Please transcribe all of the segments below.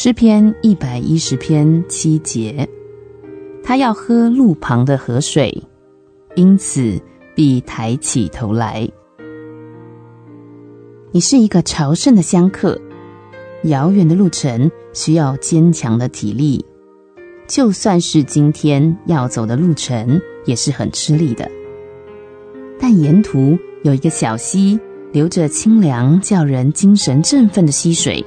诗篇一百一十篇七节，他要喝路旁的河水，因此必抬起头来。你是一个朝圣的香客，遥远的路程需要坚强的体力，就算是今天要走的路程，也是很吃力的。但沿途有一个小溪，流着清凉、叫人精神振奋的溪水。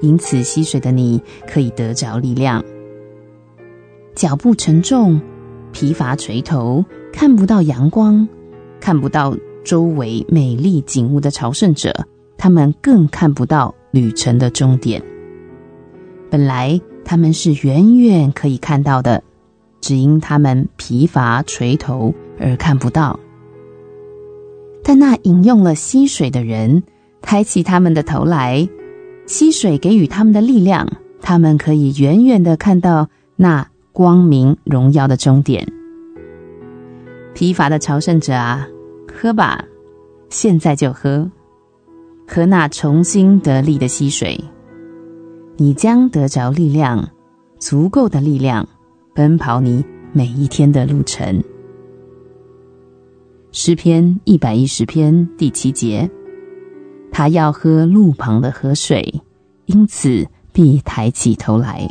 因此，溪水的你可以得着力量。脚步沉重、疲乏垂头、看不到阳光、看不到周围美丽景物的朝圣者，他们更看不到旅程的终点。本来他们是远远可以看到的，只因他们疲乏垂头而看不到。但那饮用了溪水的人，抬起他们的头来。溪水给予他们的力量，他们可以远远地看到那光明荣耀的终点。疲乏的朝圣者啊，喝吧，现在就喝，喝那重新得力的溪水，你将得着力量，足够的力量，奔跑你每一天的路程。诗篇一百一十篇第七节。他要喝路旁的河水，因此必抬起头来。